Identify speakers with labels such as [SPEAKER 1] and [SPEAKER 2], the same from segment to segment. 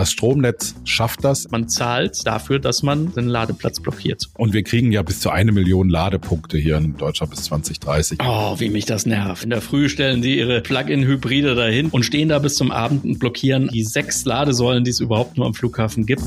[SPEAKER 1] Das Stromnetz schafft das.
[SPEAKER 2] Man zahlt dafür, dass man den Ladeplatz blockiert.
[SPEAKER 1] Und wir kriegen ja bis zu eine Million Ladepunkte hier in Deutschland bis 2030.
[SPEAKER 2] Oh, wie mich das nervt. In der Früh stellen die ihre Plug-in-Hybride dahin und stehen da bis zum Abend und blockieren die sechs Ladesäulen, die es überhaupt nur am Flughafen gibt.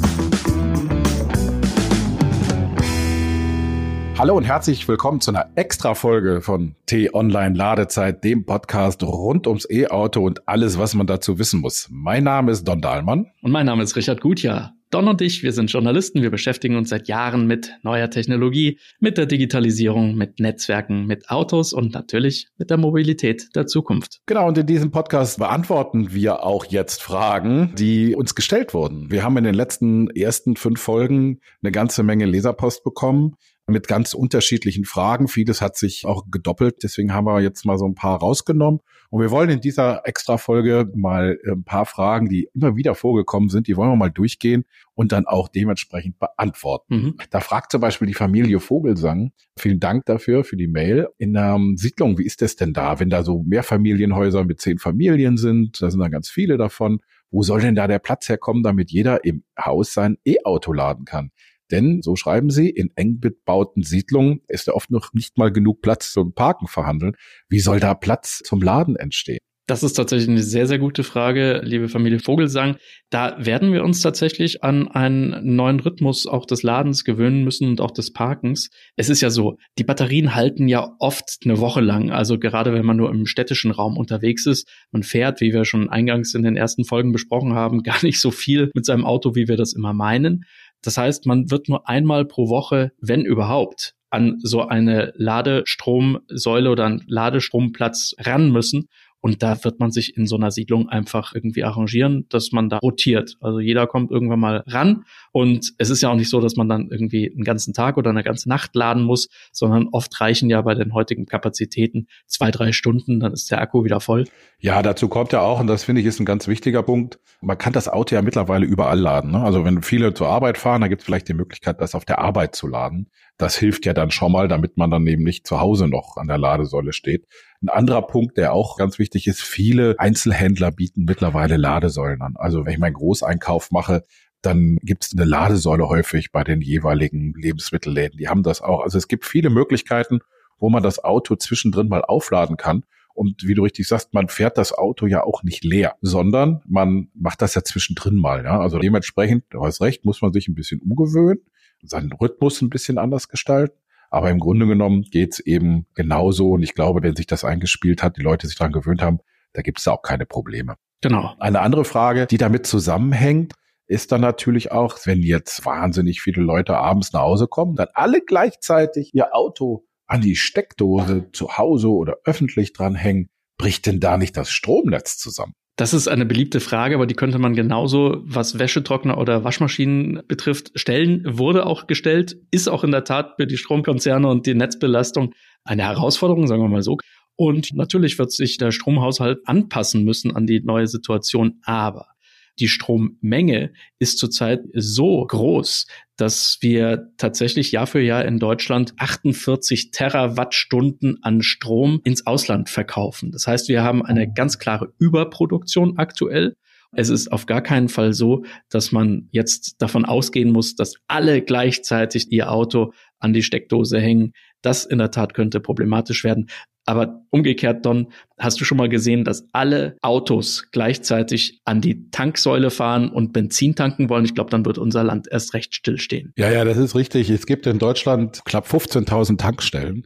[SPEAKER 1] Hallo und herzlich willkommen zu einer Extra-Folge von T-Online Ladezeit, dem Podcast rund ums E-Auto und alles, was man dazu wissen muss. Mein Name ist Don Dahlmann.
[SPEAKER 2] Und mein Name ist Richard Gutjahr. Don und ich, wir sind Journalisten, wir beschäftigen uns seit Jahren mit neuer Technologie, mit der Digitalisierung, mit Netzwerken, mit Autos und natürlich mit der Mobilität der Zukunft.
[SPEAKER 1] Genau, und in diesem Podcast beantworten wir auch jetzt Fragen, die uns gestellt wurden. Wir haben in den letzten ersten fünf Folgen eine ganze Menge Leserpost bekommen mit ganz unterschiedlichen Fragen. Vieles hat sich auch gedoppelt. Deswegen haben wir jetzt mal so ein paar rausgenommen. Und wir wollen in dieser Extra-Folge mal äh, ein paar Fragen, die immer wieder vorgekommen sind, die wollen wir mal durchgehen und dann auch dementsprechend beantworten. Mhm. Da fragt zum Beispiel die Familie Vogelsang, vielen Dank dafür, für die Mail. In der ähm, Siedlung, wie ist das denn da, wenn da so mehr Familienhäuser mit zehn Familien sind, da sind dann ganz viele davon, wo soll denn da der Platz herkommen, damit jeder im Haus sein E-Auto laden kann? Denn, so schreiben sie, in eng bebauten Siedlungen ist ja oft noch nicht mal genug Platz zum Parken verhandeln. Wie soll da Platz zum Laden entstehen?
[SPEAKER 2] Das ist tatsächlich eine sehr, sehr gute Frage, liebe Familie Vogelsang. Da werden wir uns tatsächlich an einen neuen Rhythmus auch des Ladens gewöhnen müssen und auch des Parkens. Es ist ja so, die Batterien halten ja oft eine Woche lang. Also gerade wenn man nur im städtischen Raum unterwegs ist, man fährt, wie wir schon eingangs in den ersten Folgen besprochen haben, gar nicht so viel mit seinem Auto, wie wir das immer meinen. Das heißt, man wird nur einmal pro Woche, wenn überhaupt, an so eine Ladestromsäule oder einen Ladestromplatz ran müssen. Und da wird man sich in so einer Siedlung einfach irgendwie arrangieren, dass man da rotiert. Also jeder kommt irgendwann mal ran. Und es ist ja auch nicht so, dass man dann irgendwie einen ganzen Tag oder eine ganze Nacht laden muss, sondern oft reichen ja bei den heutigen Kapazitäten zwei, drei Stunden, dann ist der Akku wieder voll.
[SPEAKER 1] Ja, dazu kommt ja auch, und das finde ich ist ein ganz wichtiger Punkt, man kann das Auto ja mittlerweile überall laden. Ne? Also wenn viele zur Arbeit fahren, dann gibt es vielleicht die Möglichkeit, das auf der Arbeit zu laden. Das hilft ja dann schon mal, damit man dann eben nicht zu Hause noch an der Ladesäule steht. Ein anderer Punkt, der auch ganz wichtig ist, viele Einzelhändler bieten mittlerweile Ladesäulen an. Also wenn ich meinen Großeinkauf mache, dann gibt es eine Ladesäule häufig bei den jeweiligen Lebensmittelläden. Die haben das auch. Also es gibt viele Möglichkeiten, wo man das Auto zwischendrin mal aufladen kann. Und wie du richtig sagst, man fährt das Auto ja auch nicht leer, sondern man macht das ja zwischendrin mal. Ja? Also dementsprechend, du hast recht, muss man sich ein bisschen umgewöhnen seinen Rhythmus ein bisschen anders gestalten. Aber im Grunde genommen geht's eben genauso. Und ich glaube, wenn sich das eingespielt hat, die Leute sich daran gewöhnt haben, da gibt's da auch keine Probleme.
[SPEAKER 2] Genau.
[SPEAKER 1] Eine andere Frage, die damit zusammenhängt, ist dann natürlich auch, wenn jetzt wahnsinnig viele Leute abends nach Hause kommen, dann alle gleichzeitig ihr Auto an die Steckdose zu Hause oder öffentlich dranhängen, bricht denn da nicht das Stromnetz zusammen?
[SPEAKER 2] Das ist eine beliebte Frage, aber die könnte man genauso, was Wäschetrockner oder Waschmaschinen betrifft, stellen. Wurde auch gestellt, ist auch in der Tat für die Stromkonzerne und die Netzbelastung eine Herausforderung, sagen wir mal so. Und natürlich wird sich der Stromhaushalt anpassen müssen an die neue Situation. Aber die Strommenge ist zurzeit so groß, dass wir tatsächlich Jahr für Jahr in Deutschland 48 Terawattstunden an Strom ins Ausland verkaufen. Das heißt, wir haben eine ganz klare Überproduktion aktuell. Es ist auf gar keinen Fall so, dass man jetzt davon ausgehen muss, dass alle gleichzeitig ihr Auto an die Steckdose hängen. Das in der Tat könnte problematisch werden. Aber umgekehrt, Don, hast du schon mal gesehen, dass alle Autos gleichzeitig an die Tanksäule fahren und Benzin tanken wollen? Ich glaube, dann wird unser Land erst recht stillstehen.
[SPEAKER 1] Ja, ja, das ist richtig. Es gibt in Deutschland knapp 15.000 Tankstellen.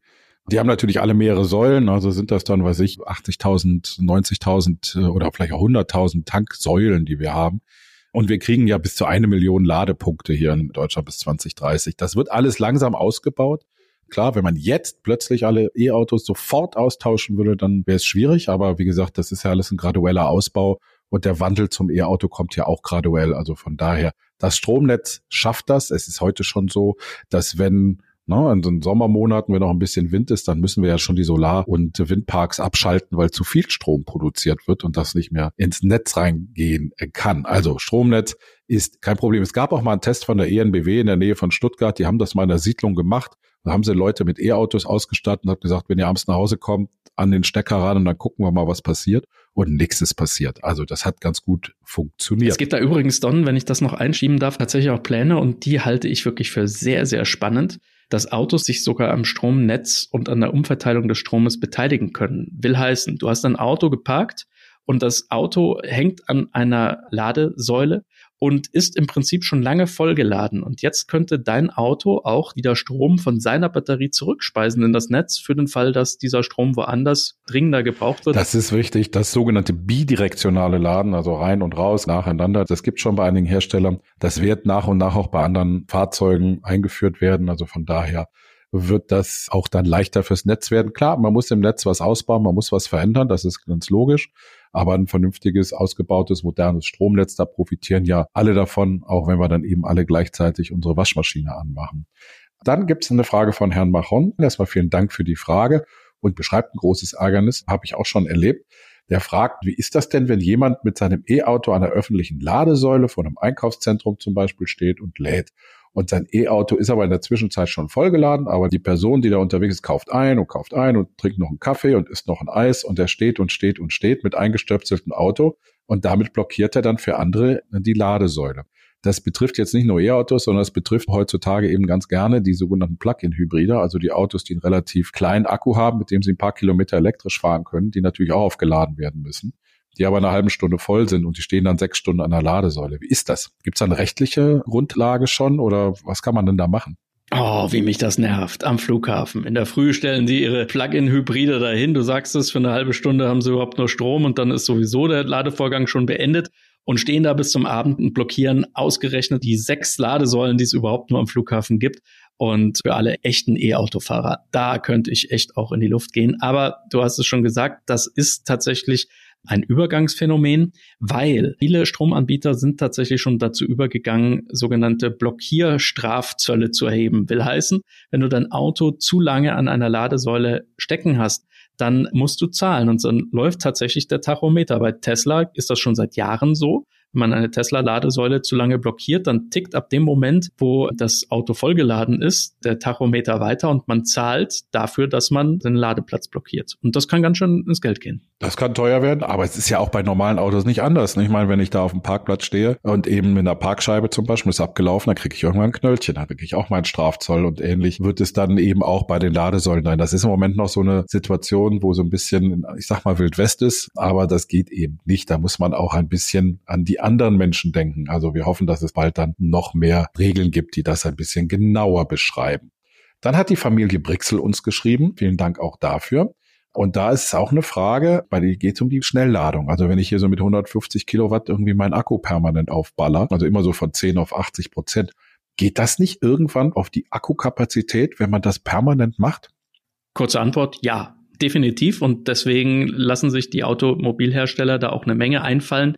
[SPEAKER 1] Die haben natürlich alle mehrere Säulen, also sind das dann, weiß ich, 80.000, 90.000 äh, oder vielleicht auch 100.000 Tanksäulen, die wir haben. Und wir kriegen ja bis zu eine Million Ladepunkte hier in Deutschland bis 2030. Das wird alles langsam ausgebaut. Klar, wenn man jetzt plötzlich alle E-Autos sofort austauschen würde, dann wäre es schwierig. Aber wie gesagt, das ist ja alles ein gradueller Ausbau. Und der Wandel zum E-Auto kommt ja auch graduell. Also von daher, das Stromnetz schafft das. Es ist heute schon so, dass wenn Ne, in den Sommermonaten, wenn noch ein bisschen Wind ist, dann müssen wir ja schon die Solar- und Windparks abschalten, weil zu viel Strom produziert wird und das nicht mehr ins Netz reingehen kann. Also Stromnetz ist kein Problem. Es gab auch mal einen Test von der ENBW in der Nähe von Stuttgart. Die haben das mal in der Siedlung gemacht. Da haben sie Leute mit E-Autos ausgestattet und hat gesagt, wenn ihr abends nach Hause kommt, an den Stecker ran und dann gucken wir mal, was passiert. und nichts ist passiert. Also das hat ganz gut funktioniert.
[SPEAKER 2] Es gibt da übrigens, Don, wenn ich das noch einschieben darf, tatsächlich auch Pläne und die halte ich wirklich für sehr, sehr spannend dass Autos sich sogar am Stromnetz und an der Umverteilung des Stromes beteiligen können. Will heißen, du hast ein Auto geparkt und das Auto hängt an einer Ladesäule und ist im Prinzip schon lange vollgeladen. Und jetzt könnte dein Auto auch wieder Strom von seiner Batterie zurückspeisen in das Netz für den Fall, dass dieser Strom woanders dringender gebraucht wird.
[SPEAKER 1] Das ist wichtig. Das sogenannte bidirektionale Laden, also rein und raus nacheinander, das gibt schon bei einigen Herstellern. Das wird nach und nach auch bei anderen Fahrzeugen eingeführt werden. Also von daher wird das auch dann leichter fürs Netz werden. Klar, man muss im Netz was ausbauen, man muss was verändern, das ist ganz logisch aber ein vernünftiges, ausgebautes, modernes Stromnetz, da profitieren ja alle davon, auch wenn wir dann eben alle gleichzeitig unsere Waschmaschine anmachen. Dann gibt es eine Frage von Herrn Machon. Erstmal vielen Dank für die Frage und beschreibt ein großes Ärgernis, habe ich auch schon erlebt. Der fragt, wie ist das denn, wenn jemand mit seinem E-Auto an der öffentlichen Ladesäule vor einem Einkaufszentrum zum Beispiel steht und lädt? Und sein E-Auto ist aber in der Zwischenzeit schon vollgeladen, aber die Person, die da unterwegs ist, kauft ein und kauft ein und trinkt noch einen Kaffee und isst noch ein Eis und er steht und steht und steht mit eingestöpseltem Auto und damit blockiert er dann für andere die Ladesäule. Das betrifft jetzt nicht nur E-Autos, sondern es betrifft heutzutage eben ganz gerne die sogenannten Plug-in-Hybride, also die Autos, die einen relativ kleinen Akku haben, mit dem sie ein paar Kilometer elektrisch fahren können, die natürlich auch aufgeladen werden müssen die aber eine halbe Stunde voll sind und die stehen dann sechs Stunden an der Ladesäule. Wie ist das? Gibt es da eine rechtliche Grundlage schon oder was kann man denn da machen?
[SPEAKER 2] Oh, wie mich das nervt am Flughafen. In der Früh stellen die ihre Plug-in-Hybride dahin. Du sagst es, für eine halbe Stunde haben sie überhaupt nur Strom und dann ist sowieso der Ladevorgang schon beendet und stehen da bis zum Abend und blockieren ausgerechnet die sechs Ladesäulen, die es überhaupt nur am Flughafen gibt. Und für alle echten E-Autofahrer, da könnte ich echt auch in die Luft gehen. Aber du hast es schon gesagt, das ist tatsächlich ein Übergangsphänomen, weil viele Stromanbieter sind tatsächlich schon dazu übergegangen, sogenannte Blockierstrafzölle zu erheben. Will heißen, wenn du dein Auto zu lange an einer Ladesäule stecken hast, dann musst du zahlen und dann läuft tatsächlich der Tachometer. Bei Tesla ist das schon seit Jahren so man eine Tesla-Ladesäule zu lange blockiert, dann tickt ab dem Moment, wo das Auto vollgeladen ist, der Tachometer weiter und man zahlt dafür, dass man den Ladeplatz blockiert. Und das kann ganz schön ins Geld gehen.
[SPEAKER 1] Das kann teuer werden, aber es ist ja auch bei normalen Autos nicht anders. Ich meine, wenn ich da auf dem Parkplatz stehe und eben in der Parkscheibe zum Beispiel ist abgelaufen, dann kriege ich irgendwann ein Knöllchen, dann kriege ich auch meinen Strafzoll und ähnlich wird es dann eben auch bei den Ladesäulen sein. Das ist im Moment noch so eine Situation, wo so ein bisschen, ich sag mal, Wild West ist, aber das geht eben nicht. Da muss man auch ein bisschen an die anderen Menschen denken. Also wir hoffen, dass es bald dann noch mehr Regeln gibt, die das ein bisschen genauer beschreiben. Dann hat die Familie Brixel uns geschrieben. Vielen Dank auch dafür. Und da ist auch eine Frage, bei der geht um die Schnellladung. Also wenn ich hier so mit 150 Kilowatt irgendwie meinen Akku permanent aufballer, also immer so von 10 auf 80 Prozent, geht das nicht irgendwann auf die Akkukapazität, wenn man das permanent macht?
[SPEAKER 2] Kurze Antwort, ja, definitiv. Und deswegen lassen sich die Automobilhersteller da auch eine Menge einfallen,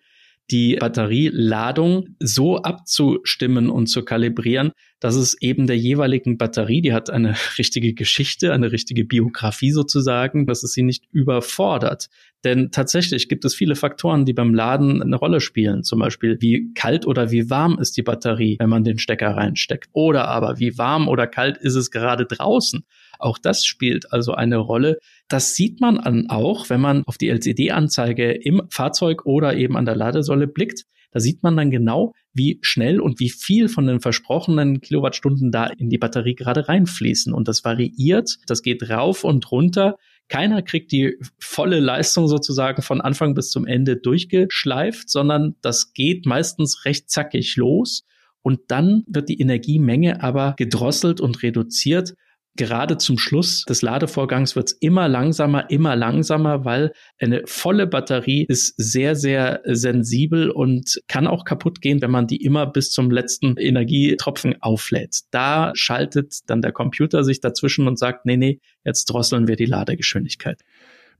[SPEAKER 2] die Batterieladung so abzustimmen und zu kalibrieren, dass es eben der jeweiligen Batterie, die hat eine richtige Geschichte, eine richtige Biografie sozusagen, dass es sie nicht überfordert. Denn tatsächlich gibt es viele Faktoren, die beim Laden eine Rolle spielen. Zum Beispiel, wie kalt oder wie warm ist die Batterie, wenn man den Stecker reinsteckt. Oder aber, wie warm oder kalt ist es gerade draußen. Auch das spielt also eine Rolle. Das sieht man an auch, wenn man auf die LCD-Anzeige im Fahrzeug oder eben an der Ladesäule blickt. Da sieht man dann genau, wie schnell und wie viel von den versprochenen Kilowattstunden da in die Batterie gerade reinfließen. Und das variiert, das geht rauf und runter. Keiner kriegt die volle Leistung sozusagen von Anfang bis zum Ende durchgeschleift, sondern das geht meistens recht zackig los. Und dann wird die Energiemenge aber gedrosselt und reduziert gerade zum Schluss des Ladevorgangs wird es immer langsamer, immer langsamer, weil eine volle Batterie ist sehr, sehr sensibel und kann auch kaputt gehen, wenn man die immer bis zum letzten Energietropfen auflädt. Da schaltet dann der Computer sich dazwischen und sagt, nee, nee, jetzt drosseln wir die Ladegeschwindigkeit.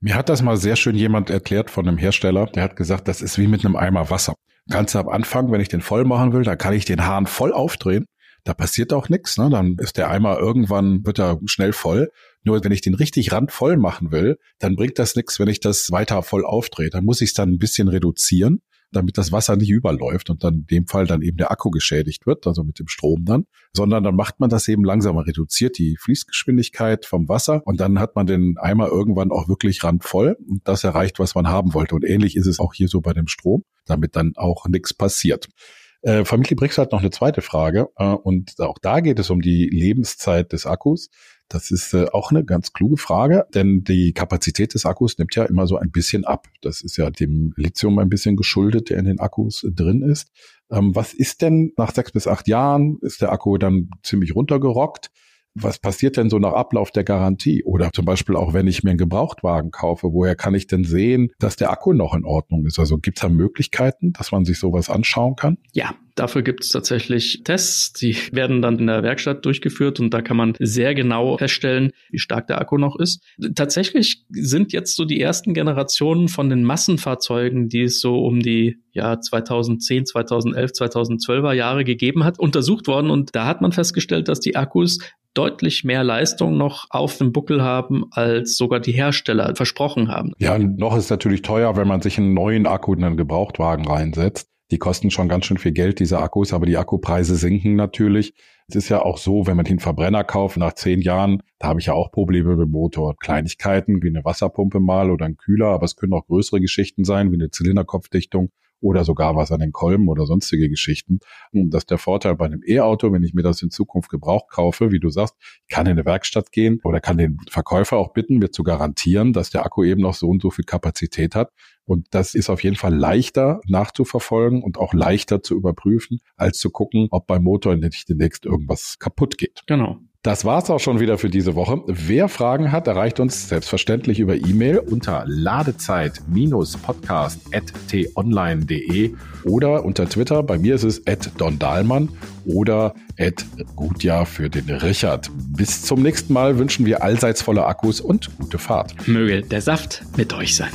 [SPEAKER 1] Mir hat das mal sehr schön jemand erklärt von einem Hersteller, der hat gesagt, das ist wie mit einem Eimer Wasser. Ganz am Anfang, wenn ich den voll machen will, dann kann ich den Hahn voll aufdrehen da passiert auch nichts. Ne? Dann ist der Eimer irgendwann, wird er schnell voll. Nur wenn ich den richtig randvoll machen will, dann bringt das nichts, wenn ich das weiter voll aufdrehe. Dann muss ich es dann ein bisschen reduzieren. damit das Wasser nicht überläuft und dann in dem Fall dann eben der Akku geschädigt wird, also mit dem Strom dann, sondern dann macht man das eben langsamer, reduziert die Fließgeschwindigkeit vom Wasser und dann hat man den Eimer irgendwann auch wirklich randvoll und das erreicht, was man haben wollte. Und ähnlich ist es auch hier so bei dem Strom, damit dann auch nichts passiert. Äh, Familie Brix hat noch eine zweite Frage äh, und auch da geht es um die Lebenszeit des Akkus. Das ist äh, auch eine ganz kluge Frage, denn die Kapazität des Akkus nimmt ja immer so ein bisschen ab. Das ist ja dem Lithium ein bisschen geschuldet, der in den Akkus drin ist. Ähm, was ist denn nach sechs bis acht Jahren? Ist der Akku dann ziemlich runtergerockt? Was passiert denn so nach Ablauf der Garantie? Oder zum Beispiel auch, wenn ich mir einen Gebrauchtwagen kaufe, woher kann ich denn sehen, dass der Akku noch in Ordnung ist? Also gibt es da Möglichkeiten, dass man sich sowas anschauen kann?
[SPEAKER 2] Ja, Dafür gibt es tatsächlich Tests, die werden dann in der Werkstatt durchgeführt und da kann man sehr genau feststellen, wie stark der Akku noch ist. Tatsächlich sind jetzt so die ersten Generationen von den Massenfahrzeugen, die es so um die ja 2010, 2011, 2012er Jahre gegeben hat, untersucht worden und da hat man festgestellt, dass die Akkus deutlich mehr Leistung noch auf dem Buckel haben, als sogar die Hersteller versprochen haben.
[SPEAKER 1] Ja, noch ist natürlich teuer, wenn man sich einen neuen Akku in einen Gebrauchtwagen reinsetzt. Die kosten schon ganz schön viel Geld, diese Akkus, aber die Akkupreise sinken natürlich. Es ist ja auch so, wenn man den Verbrenner kauft, nach zehn Jahren, da habe ich ja auch Probleme mit dem Motor. Kleinigkeiten wie eine Wasserpumpe mal oder ein Kühler, aber es können auch größere Geschichten sein, wie eine Zylinderkopfdichtung oder sogar was an den Kolben oder sonstige Geschichten. Und das ist der Vorteil bei einem E-Auto, wenn ich mir das in Zukunft gebraucht kaufe, wie du sagst, ich kann in eine Werkstatt gehen oder kann den Verkäufer auch bitten, mir zu garantieren, dass der Akku eben noch so und so viel Kapazität hat. Und das ist auf jeden Fall leichter nachzuverfolgen und auch leichter zu überprüfen, als zu gucken, ob beim Motor nicht demnächst irgendwas kaputt geht.
[SPEAKER 2] Genau.
[SPEAKER 1] Das war's auch schon wieder für diese Woche. Wer Fragen hat, erreicht uns selbstverständlich über E-Mail unter ladezeit-podcast.t-online.de oder unter Twitter. Bei mir ist es Don Dahlmann oder Gutjahr für den Richard. Bis zum nächsten Mal wünschen wir allseits volle Akkus und gute Fahrt.
[SPEAKER 2] Möge der Saft mit euch sein.